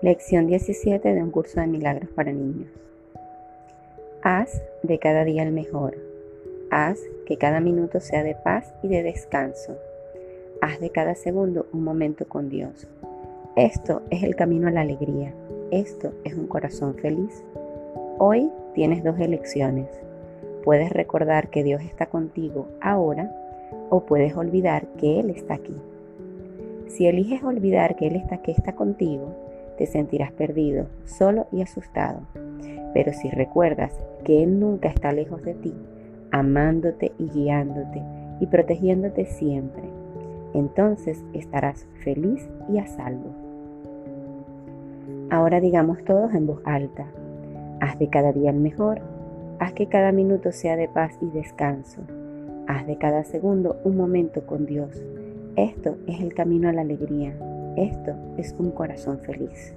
Lección 17 de un curso de milagros para niños. Haz de cada día el mejor. Haz que cada minuto sea de paz y de descanso. Haz de cada segundo un momento con Dios. Esto es el camino a la alegría. Esto es un corazón feliz. Hoy tienes dos elecciones. Puedes recordar que Dios está contigo ahora o puedes olvidar que Él está aquí. Si eliges olvidar que Él está aquí, está contigo, te sentirás perdido, solo y asustado. Pero si recuerdas que Él nunca está lejos de ti, amándote y guiándote y protegiéndote siempre, entonces estarás feliz y a salvo. Ahora digamos todos en voz alta, haz de cada día el mejor, haz que cada minuto sea de paz y descanso, haz de cada segundo un momento con Dios. Esto es el camino a la alegría. Esto es un corazón feliz.